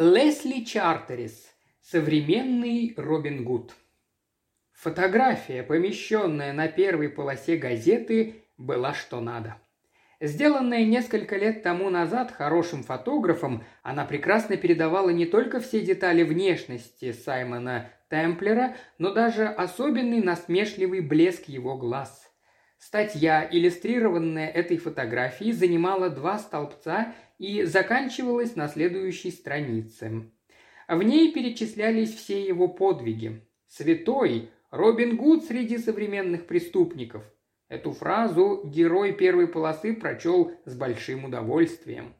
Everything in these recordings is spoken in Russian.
Лесли Чартерис. Современный Робин Гуд. Фотография, помещенная на первой полосе газеты, была что надо. Сделанная несколько лет тому назад хорошим фотографом, она прекрасно передавала не только все детали внешности Саймона Темплера, но даже особенный насмешливый блеск его глаз. Статья, иллюстрированная этой фотографией, занимала два столбца и заканчивалась на следующей странице. В ней перечислялись все его подвиги. Святой, Робин Гуд среди современных преступников. Эту фразу герой первой полосы прочел с большим удовольствием.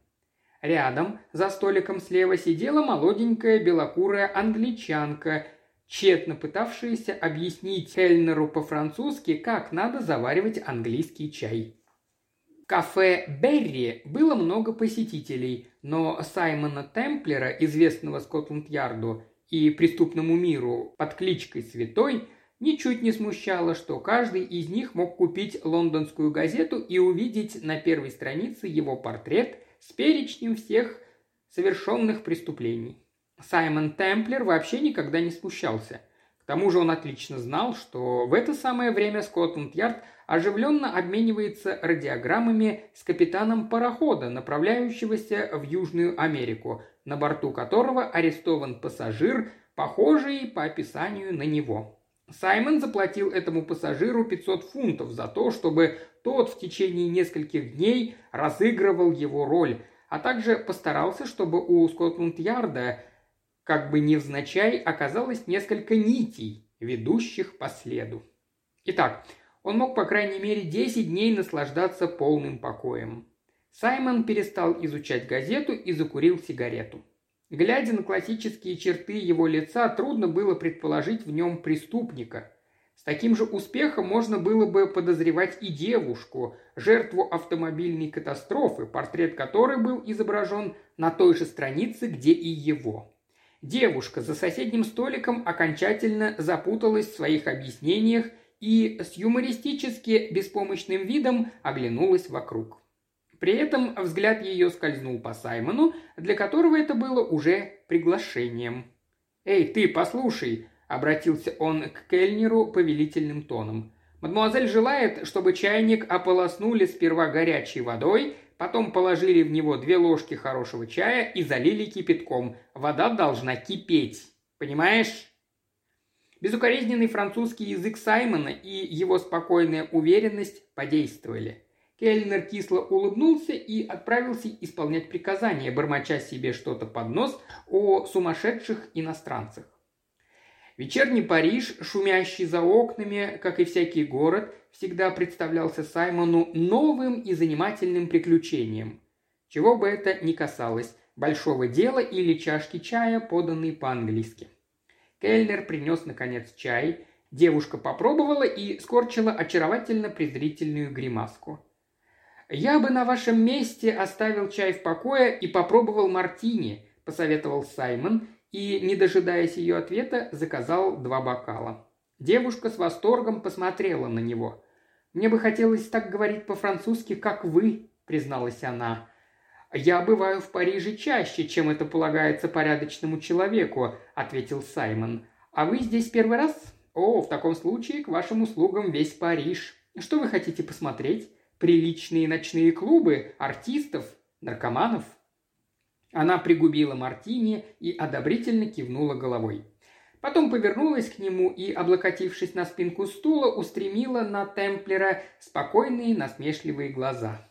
Рядом, за столиком слева, сидела молоденькая белокурая англичанка тщетно пытавшаяся объяснить Хельнеру по-французски, как надо заваривать английский чай. В кафе «Берри» было много посетителей, но Саймона Темплера, известного Скотланд-Ярду и преступному миру под кличкой «Святой», ничуть не смущало, что каждый из них мог купить лондонскую газету и увидеть на первой странице его портрет с перечнем всех совершенных преступлений. Саймон Темплер вообще никогда не смущался. К тому же он отлично знал, что в это самое время Скотланд-Ярд оживленно обменивается радиограммами с капитаном парохода, направляющегося в Южную Америку, на борту которого арестован пассажир, похожий по описанию на него. Саймон заплатил этому пассажиру 500 фунтов за то, чтобы тот в течение нескольких дней разыгрывал его роль, а также постарался, чтобы у Скотланд-Ярда как бы невзначай оказалось несколько нитей, ведущих по следу. Итак, он мог, по крайней мере, 10 дней наслаждаться полным покоем. Саймон перестал изучать газету и закурил сигарету. Глядя на классические черты его лица, трудно было предположить в нем преступника. С таким же успехом можно было бы подозревать и девушку, жертву автомобильной катастрофы, портрет которой был изображен на той же странице, где и его. Девушка за соседним столиком окончательно запуталась в своих объяснениях и с юмористически беспомощным видом оглянулась вокруг. При этом взгляд ее скользнул по Саймону, для которого это было уже приглашением. «Эй, ты, послушай!» – обратился он к кельнеру повелительным тоном. «Мадемуазель желает, чтобы чайник ополоснули сперва горячей водой, Потом положили в него две ложки хорошего чая и залили кипятком. Вода должна кипеть. Понимаешь? Безукоризненный французский язык Саймона и его спокойная уверенность подействовали. Кельнер кисло улыбнулся и отправился исполнять приказания, бормоча себе что-то под нос о сумасшедших иностранцах. Вечерний Париж, шумящий за окнами, как и всякий город, всегда представлялся Саймону новым и занимательным приключением. Чего бы это ни касалось, большого дела или чашки чая, поданной по-английски. Кельнер принес, наконец, чай. Девушка попробовала и скорчила очаровательно презрительную гримаску. «Я бы на вашем месте оставил чай в покое и попробовал мартини», – посоветовал Саймон и, не дожидаясь ее ответа, заказал два бокала. Девушка с восторгом посмотрела на него. «Мне бы хотелось так говорить по-французски, как вы», – призналась она. «Я бываю в Париже чаще, чем это полагается порядочному человеку», – ответил Саймон. «А вы здесь первый раз?» «О, в таком случае к вашим услугам весь Париж. Что вы хотите посмотреть? Приличные ночные клубы, артистов, наркоманов?» Она пригубила мартини и одобрительно кивнула головой. Потом повернулась к нему и, облокотившись на спинку стула, устремила на Темплера спокойные насмешливые глаза.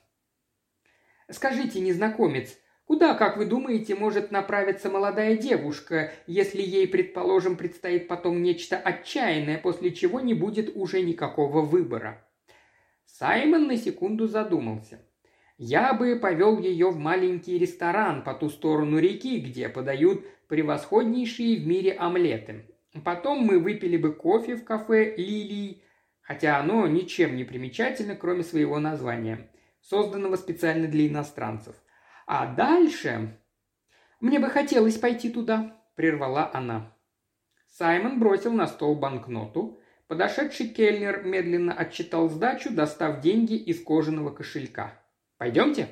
«Скажите, незнакомец, куда, как вы думаете, может направиться молодая девушка, если ей, предположим, предстоит потом нечто отчаянное, после чего не будет уже никакого выбора?» Саймон на секунду задумался. Я бы повел ее в маленький ресторан по ту сторону реки, где подают превосходнейшие в мире омлеты. Потом мы выпили бы кофе в кафе «Лилий», хотя оно ничем не примечательно, кроме своего названия, созданного специально для иностранцев. А дальше... «Мне бы хотелось пойти туда», – прервала она. Саймон бросил на стол банкноту. Подошедший кельнер медленно отчитал сдачу, достав деньги из кожаного кошелька. «Пойдемте?»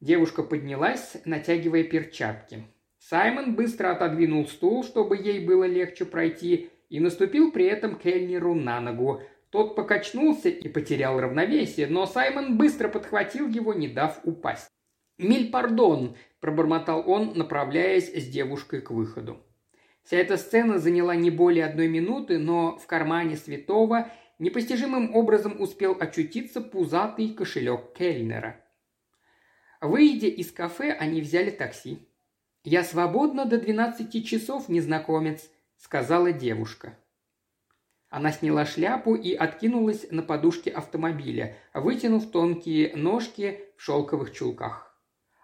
Девушка поднялась, натягивая перчатки. Саймон быстро отодвинул стул, чтобы ей было легче пройти, и наступил при этом Кельнеру на ногу. Тот покачнулся и потерял равновесие, но Саймон быстро подхватил его, не дав упасть. «Миль пардон», – пробормотал он, направляясь с девушкой к выходу. Вся эта сцена заняла не более одной минуты, но в кармане святого непостижимым образом успел очутиться пузатый кошелек Кельнера. Выйдя из кафе, они взяли такси. «Я свободна до двенадцати часов, незнакомец», сказала девушка. Она сняла шляпу и откинулась на подушке автомобиля, вытянув тонкие ножки в шелковых чулках.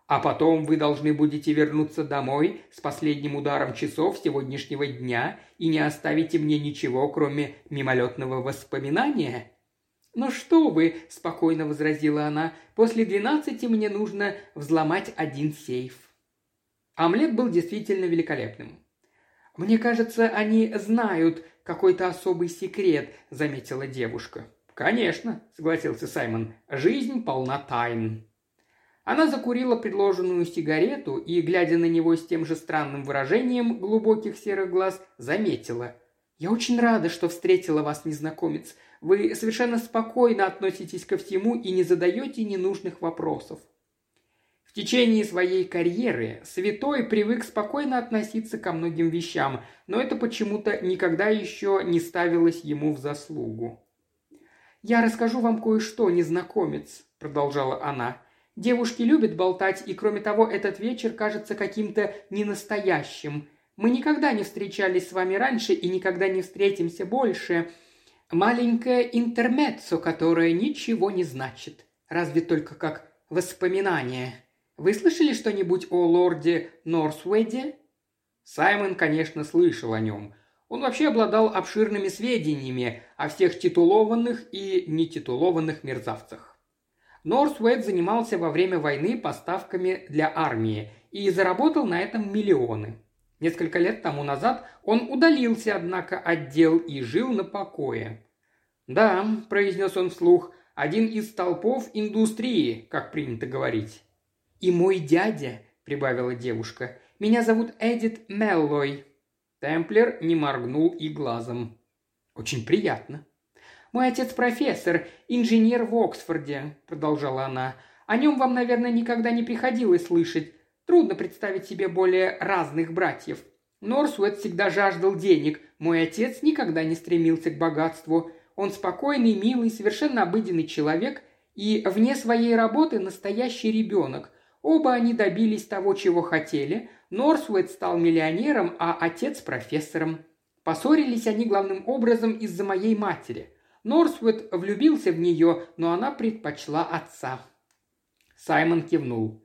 А потом вы должны будете вернуться домой с последним ударом часов сегодняшнего дня и не оставите мне ничего, кроме мимолетного воспоминания?» «Ну что вы», – спокойно возразила она, – «после двенадцати мне нужно взломать один сейф». Омлет был действительно великолепным. «Мне кажется, они знают какой-то особый секрет», – заметила девушка. «Конечно», – согласился Саймон. «Жизнь полна тайн». Она закурила предложенную сигарету и, глядя на него с тем же странным выражением глубоких серых глаз, заметила. «Я очень рада, что встретила вас, незнакомец. Вы совершенно спокойно относитесь ко всему и не задаете ненужных вопросов. В течение своей карьеры святой привык спокойно относиться ко многим вещам, но это почему-то никогда еще не ставилось ему в заслугу. «Я расскажу вам кое-что, незнакомец», – продолжала она. «Девушки любят болтать, и кроме того, этот вечер кажется каким-то ненастоящим. Мы никогда не встречались с вами раньше и никогда не встретимся больше. Маленькое интермеццо, которое ничего не значит. Разве только как воспоминание. Вы слышали что-нибудь о лорде Норсуэде?» Саймон, конечно, слышал о нем. Он вообще обладал обширными сведениями о всех титулованных и нетитулованных мерзавцах. Норсуэд занимался во время войны поставками для армии и заработал на этом миллионы. Несколько лет тому назад он удалился, однако, от дел и жил на покое. «Да», – произнес он вслух, – «один из столпов индустрии, как принято говорить». «И мой дядя», – прибавила девушка. «Меня зовут Эдит Меллой». Темплер не моргнул и глазом. «Очень приятно». «Мой отец профессор, инженер в Оксфорде», – продолжала она. «О нем вам, наверное, никогда не приходилось слышать. Трудно представить себе более разных братьев. Норсуэт всегда жаждал денег. Мой отец никогда не стремился к богатству. Он спокойный, милый, совершенно обыденный человек и вне своей работы настоящий ребенок. Оба они добились того, чего хотели. Норсуэт стал миллионером, а отец – профессором. Поссорились они главным образом из-за моей матери. Норсуэт влюбился в нее, но она предпочла отца. Саймон кивнул.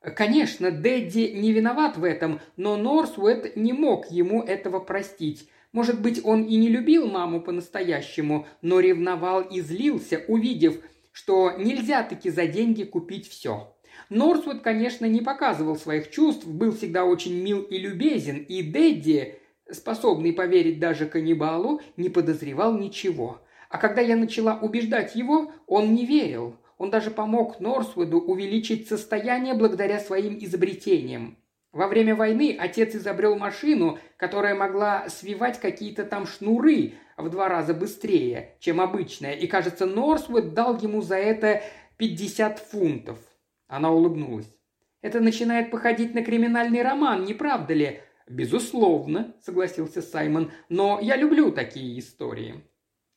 Конечно, Дэдди не виноват в этом, но Норсуэт не мог ему этого простить. Может быть, он и не любил маму по-настоящему, но ревновал и злился, увидев, что нельзя таки за деньги купить все. Норсвуд, конечно, не показывал своих чувств, был всегда очень мил и любезен, и Дэдди, способный поверить даже каннибалу, не подозревал ничего. А когда я начала убеждать его, он не верил. Он даже помог Норсвуду увеличить состояние благодаря своим изобретениям. Во время войны отец изобрел машину, которая могла свивать какие-то там шнуры в два раза быстрее, чем обычная, и, кажется, Норсвуд дал ему за это 50 фунтов. Она улыбнулась. «Это начинает походить на криминальный роман, не правда ли?» «Безусловно», — согласился Саймон, — «но я люблю такие истории».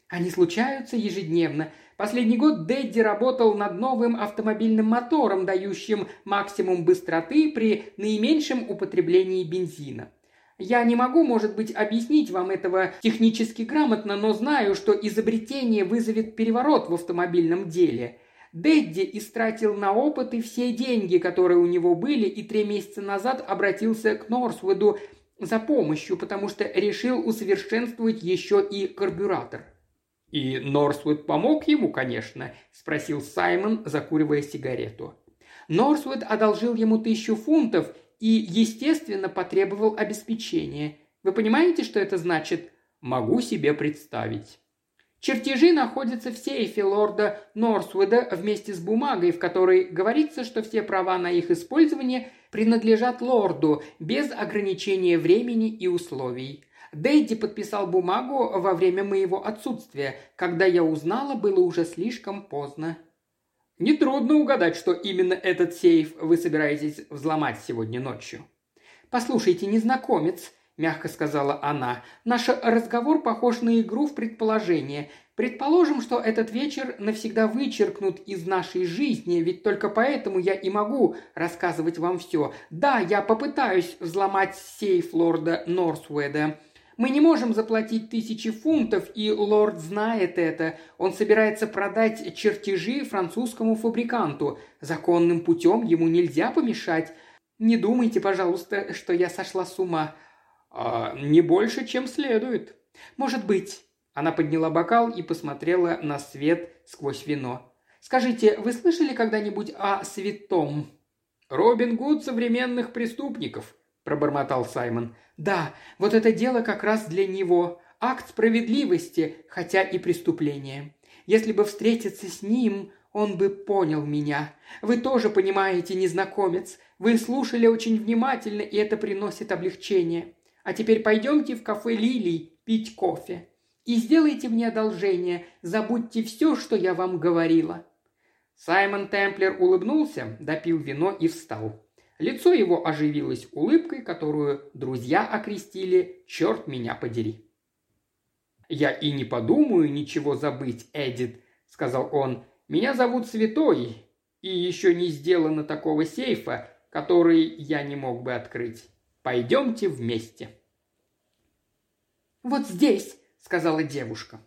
Они случаются ежедневно. Последний год Дэдди работал над новым автомобильным мотором, дающим максимум быстроты при наименьшем употреблении бензина. Я не могу, может быть, объяснить вам этого технически грамотно, но знаю, что изобретение вызовет переворот в автомобильном деле. Дэдди истратил на опыты все деньги, которые у него были, и три месяца назад обратился к Норсвуду за помощью, потому что решил усовершенствовать еще и карбюратор. «И Норсвуд помог ему, конечно?» – спросил Саймон, закуривая сигарету. Норсвуд одолжил ему тысячу фунтов и, естественно, потребовал обеспечения. Вы понимаете, что это значит? Могу себе представить. Чертежи находятся в сейфе лорда Норсвуда вместе с бумагой, в которой говорится, что все права на их использование принадлежат лорду без ограничения времени и условий. Дэйди подписал бумагу во время моего отсутствия. Когда я узнала, было уже слишком поздно. Нетрудно угадать, что именно этот сейф вы собираетесь взломать сегодня ночью. Послушайте, незнакомец, мягко сказала она. «Наш разговор похож на игру в предположение. Предположим, что этот вечер навсегда вычеркнут из нашей жизни, ведь только поэтому я и могу рассказывать вам все. Да, я попытаюсь взломать сейф лорда Норсуэда. Мы не можем заплатить тысячи фунтов, и лорд знает это. Он собирается продать чертежи французскому фабриканту. Законным путем ему нельзя помешать. Не думайте, пожалуйста, что я сошла с ума. А, не больше, чем следует. Может быть. Она подняла бокал и посмотрела на свет сквозь вино. Скажите, вы слышали когда-нибудь о святом? Робин Гуд современных преступников, пробормотал Саймон. Да, вот это дело как раз для него. Акт справедливости, хотя и преступление. Если бы встретиться с ним, он бы понял меня. Вы тоже понимаете, незнакомец. Вы слушали очень внимательно, и это приносит облегчение. А теперь пойдемте в кафе «Лилий» пить кофе. И сделайте мне одолжение, забудьте все, что я вам говорила». Саймон Темплер улыбнулся, допил вино и встал. Лицо его оживилось улыбкой, которую друзья окрестили «Черт меня подери». «Я и не подумаю ничего забыть, Эдит», — сказал он. «Меня зовут Святой, и еще не сделано такого сейфа, который я не мог бы открыть. Пойдемте вместе». «Вот здесь», — сказала девушка.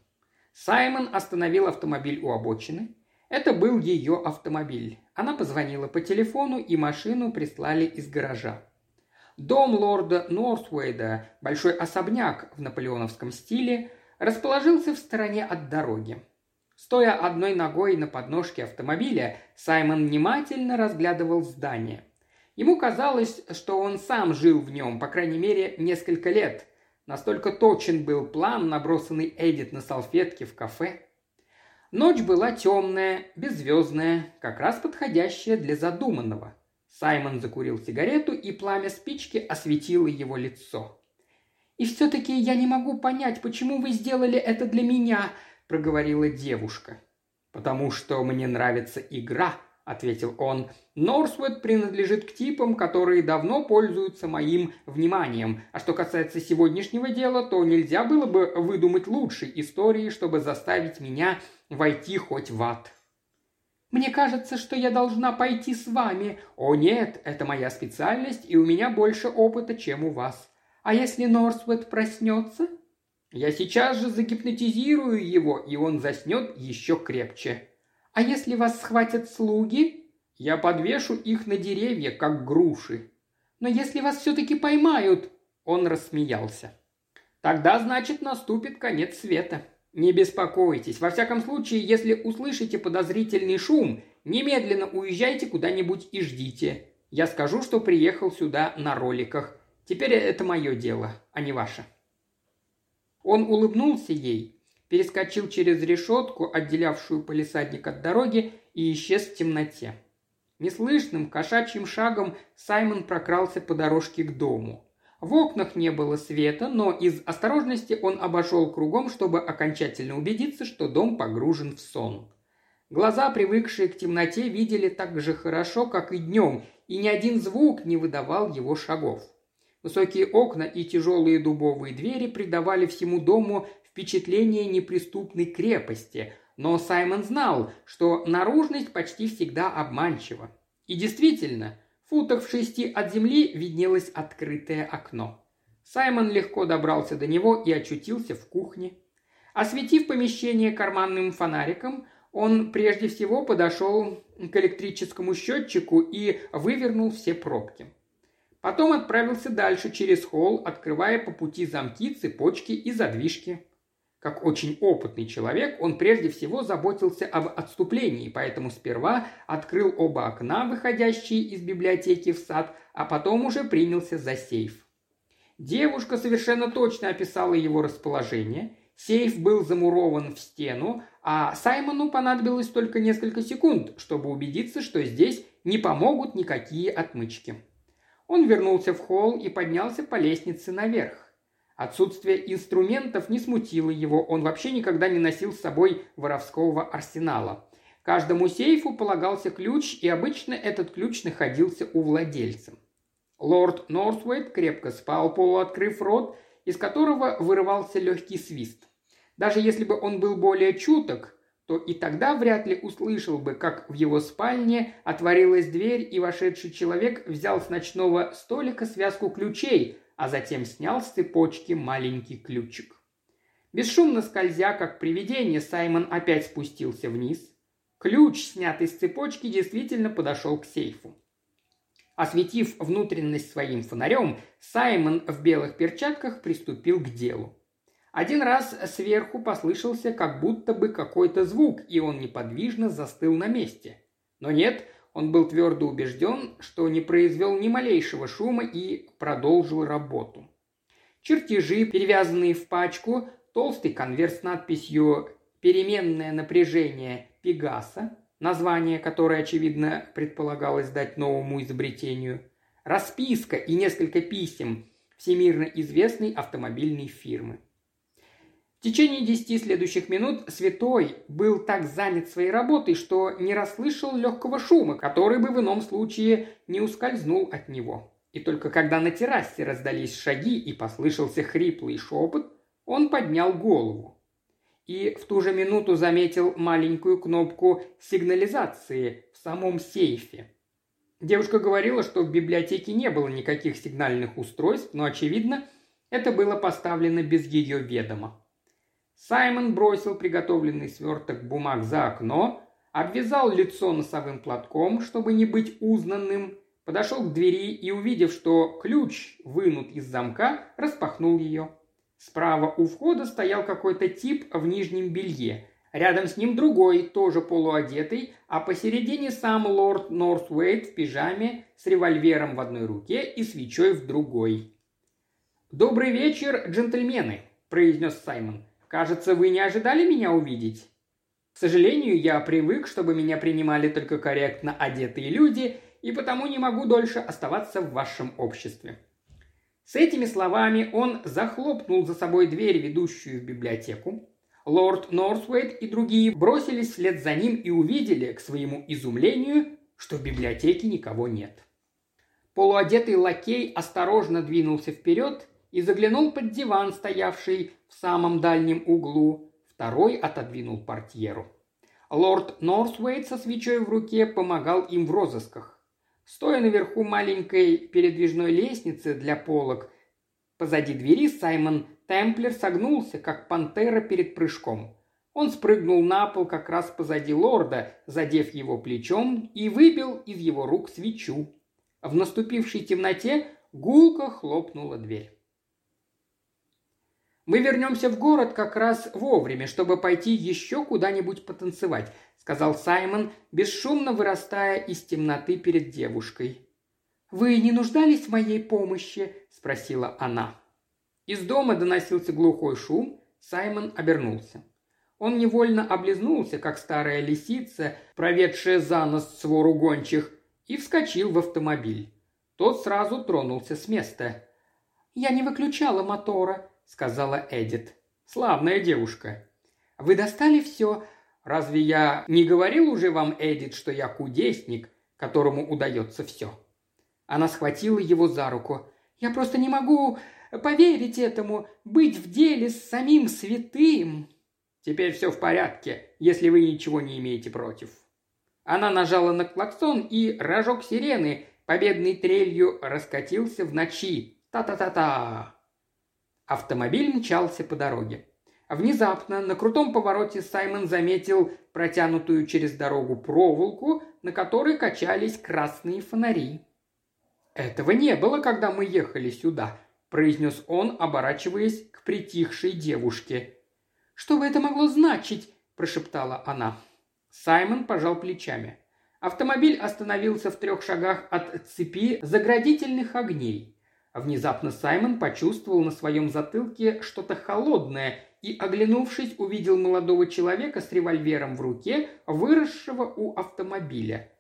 Саймон остановил автомобиль у обочины. Это был ее автомобиль. Она позвонила по телефону, и машину прислали из гаража. Дом лорда Норсуэйда, большой особняк в наполеоновском стиле, расположился в стороне от дороги. Стоя одной ногой на подножке автомобиля, Саймон внимательно разглядывал здание. Ему казалось, что он сам жил в нем, по крайней мере, несколько лет. Настолько точен был план, набросанный Эдит на салфетке в кафе. Ночь была темная, беззвездная, как раз подходящая для задуманного. Саймон закурил сигарету, и пламя спички осветило его лицо. «И все-таки я не могу понять, почему вы сделали это для меня», – проговорила девушка. «Потому что мне нравится игра», – ответил он. «Норсвуд принадлежит к типам, которые давно пользуются моим вниманием. А что касается сегодняшнего дела, то нельзя было бы выдумать лучшей истории, чтобы заставить меня войти хоть в ад». «Мне кажется, что я должна пойти с вами». «О нет, это моя специальность, и у меня больше опыта, чем у вас». «А если Норсвуд проснется?» «Я сейчас же загипнотизирую его, и он заснет еще крепче». А если вас схватят слуги? Я подвешу их на деревья, как груши. Но если вас все-таки поймают, он рассмеялся. Тогда, значит, наступит конец света. Не беспокойтесь. Во всяком случае, если услышите подозрительный шум, немедленно уезжайте куда-нибудь и ждите. Я скажу, что приехал сюда на роликах. Теперь это мое дело, а не ваше. Он улыбнулся ей, перескочил через решетку, отделявшую полисадник от дороги, и исчез в темноте. Неслышным кошачьим шагом Саймон прокрался по дорожке к дому. В окнах не было света, но из осторожности он обошел кругом, чтобы окончательно убедиться, что дом погружен в сон. Глаза, привыкшие к темноте, видели так же хорошо, как и днем, и ни один звук не выдавал его шагов. Высокие окна и тяжелые дубовые двери придавали всему дому впечатление неприступной крепости, но Саймон знал, что наружность почти всегда обманчива. И действительно, футах в шести от земли виднелось открытое окно. Саймон легко добрался до него и очутился в кухне. Осветив помещение карманным фонариком, он прежде всего подошел к электрическому счетчику и вывернул все пробки. Потом отправился дальше через холл, открывая по пути замки, цепочки и задвижки. Как очень опытный человек, он прежде всего заботился об отступлении, поэтому сперва открыл оба окна, выходящие из библиотеки в сад, а потом уже принялся за сейф. Девушка совершенно точно описала его расположение. Сейф был замурован в стену, а Саймону понадобилось только несколько секунд, чтобы убедиться, что здесь не помогут никакие отмычки. Он вернулся в холл и поднялся по лестнице наверх. Отсутствие инструментов не смутило его, он вообще никогда не носил с собой воровского арсенала. Каждому сейфу полагался ключ, и обычно этот ключ находился у владельца. Лорд Норсвейт крепко спал, полуоткрыв рот, из которого вырывался легкий свист. Даже если бы он был более чуток, то и тогда вряд ли услышал бы, как в его спальне отворилась дверь, и вошедший человек взял с ночного столика связку ключей, а затем снял с цепочки маленький ключик. Бесшумно скользя, как привидение, Саймон опять спустился вниз. Ключ, снятый с цепочки, действительно подошел к сейфу. Осветив внутренность своим фонарем, Саймон в белых перчатках приступил к делу. Один раз сверху послышался как будто бы какой-то звук, и он неподвижно застыл на месте. Но нет, он был твердо убежден, что не произвел ни малейшего шума и продолжил работу. Чертежи, перевязанные в пачку, толстый конверт с надписью «Переменное напряжение Пегаса», название которое, очевидно, предполагалось дать новому изобретению, расписка и несколько писем всемирно известной автомобильной фирмы – в течение десяти следующих минут Святой был так занят своей работой, что не расслышал легкого шума, который бы в ином случае не ускользнул от него. И только когда на террасе раздались шаги и послышался хриплый шепот, он поднял голову. И в ту же минуту заметил маленькую кнопку сигнализации в самом сейфе. Девушка говорила, что в библиотеке не было никаких сигнальных устройств, но, очевидно, это было поставлено без ее ведома. Саймон бросил приготовленный сверток бумаг за окно, обвязал лицо носовым платком, чтобы не быть узнанным, подошел к двери и, увидев, что ключ вынут из замка, распахнул ее. Справа у входа стоял какой-то тип в нижнем белье. Рядом с ним другой, тоже полуодетый, а посередине сам лорд Нортвейт в пижаме с револьвером в одной руке и свечой в другой. «Добрый вечер, джентльмены», – произнес Саймон. Кажется, вы не ожидали меня увидеть?» К сожалению, я привык, чтобы меня принимали только корректно одетые люди, и потому не могу дольше оставаться в вашем обществе». С этими словами он захлопнул за собой дверь, ведущую в библиотеку. Лорд Норсвейт и другие бросились вслед за ним и увидели, к своему изумлению, что в библиотеке никого нет. Полуодетый лакей осторожно двинулся вперед и заглянул под диван, стоявший в самом дальнем углу. Второй отодвинул портьеру. Лорд Норсвейт со свечой в руке помогал им в розысках. Стоя наверху маленькой передвижной лестницы для полок, позади двери Саймон Темплер согнулся, как пантера перед прыжком. Он спрыгнул на пол как раз позади лорда, задев его плечом, и выбил из его рук свечу. В наступившей темноте гулко хлопнула дверь. «Мы вернемся в город как раз вовремя, чтобы пойти еще куда-нибудь потанцевать», – сказал Саймон, бесшумно вырастая из темноты перед девушкой. «Вы не нуждались в моей помощи?» – спросила она. Из дома доносился глухой шум, Саймон обернулся. Он невольно облизнулся, как старая лисица, проведшая за нос свору гончих, и вскочил в автомобиль. Тот сразу тронулся с места. «Я не выключала мотора», сказала Эдит. «Славная девушка». «Вы достали все?» «Разве я не говорил уже вам, Эдит, что я кудесник, которому удается все?» Она схватила его за руку. «Я просто не могу поверить этому, быть в деле с самим святым». «Теперь все в порядке, если вы ничего не имеете против». Она нажала на клаксон, и рожок сирены победной трелью раскатился в ночи. Та-та-та-та. Автомобиль мчался по дороге. Внезапно на крутом повороте Саймон заметил протянутую через дорогу проволоку, на которой качались красные фонари. «Этого не было, когда мы ехали сюда», – произнес он, оборачиваясь к притихшей девушке. «Что бы это могло значить?» – прошептала она. Саймон пожал плечами. Автомобиль остановился в трех шагах от цепи заградительных огней. Внезапно Саймон почувствовал на своем затылке что-то холодное и, оглянувшись, увидел молодого человека с револьвером в руке, выросшего у автомобиля.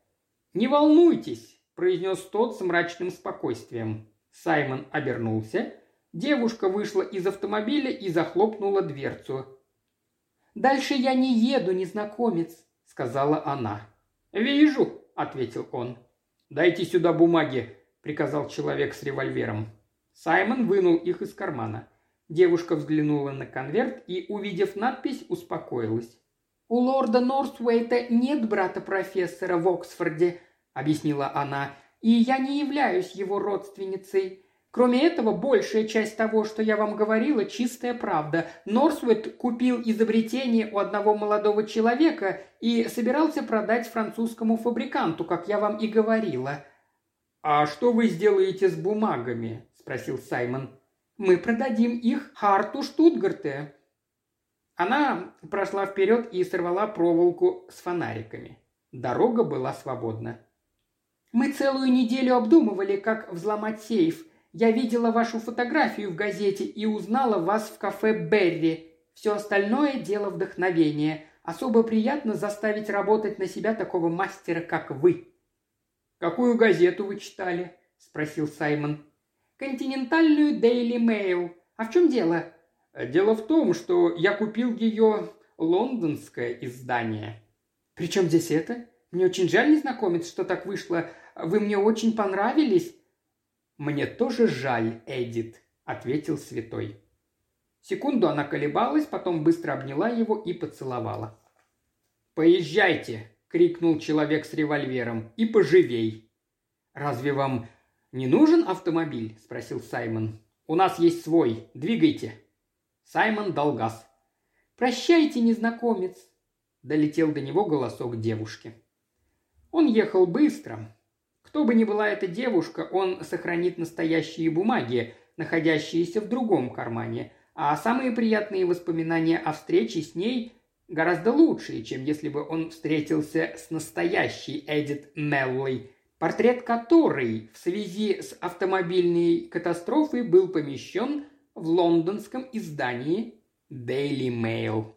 «Не волнуйтесь», – произнес тот с мрачным спокойствием. Саймон обернулся. Девушка вышла из автомобиля и захлопнула дверцу. «Дальше я не еду, незнакомец», – сказала она. «Вижу», – ответил он. «Дайте сюда бумаги», – приказал человек с револьвером. Саймон вынул их из кармана. Девушка взглянула на конверт и, увидев надпись, успокоилась. «У лорда Норсуэйта нет брата-профессора в Оксфорде», – объяснила она, – «и я не являюсь его родственницей. Кроме этого, большая часть того, что я вам говорила, чистая правда. Норсуэт купил изобретение у одного молодого человека и собирался продать французскому фабриканту, как я вам и говорила». «А что вы сделаете с бумагами?» – спросил Саймон. «Мы продадим их Харту Штутгарте». Она прошла вперед и сорвала проволоку с фонариками. Дорога была свободна. «Мы целую неделю обдумывали, как взломать сейф», я видела вашу фотографию в газете и узнала вас в кафе Берри. Все остальное – дело вдохновения. Особо приятно заставить работать на себя такого мастера, как вы». «Какую газету вы читали?» – спросил Саймон. «Континентальную Daily Mail. А в чем дело?» «Дело в том, что я купил ее лондонское издание». «При чем здесь это? Мне очень жаль, незнакомец, что так вышло. Вы мне очень понравились. «Мне тоже жаль, Эдит», – ответил святой. Секунду она колебалась, потом быстро обняла его и поцеловала. «Поезжайте!» – крикнул человек с револьвером. «И поживей!» «Разве вам не нужен автомобиль?» – спросил Саймон. «У нас есть свой. Двигайте!» Саймон дал газ. «Прощайте, незнакомец!» – долетел до него голосок девушки. Он ехал быстро, кто бы ни была эта девушка, он сохранит настоящие бумаги, находящиеся в другом кармане, а самые приятные воспоминания о встрече с ней гораздо лучшие, чем если бы он встретился с настоящей Эдит Меллой, портрет которой в связи с автомобильной катастрофой был помещен в лондонском издании Daily Mail.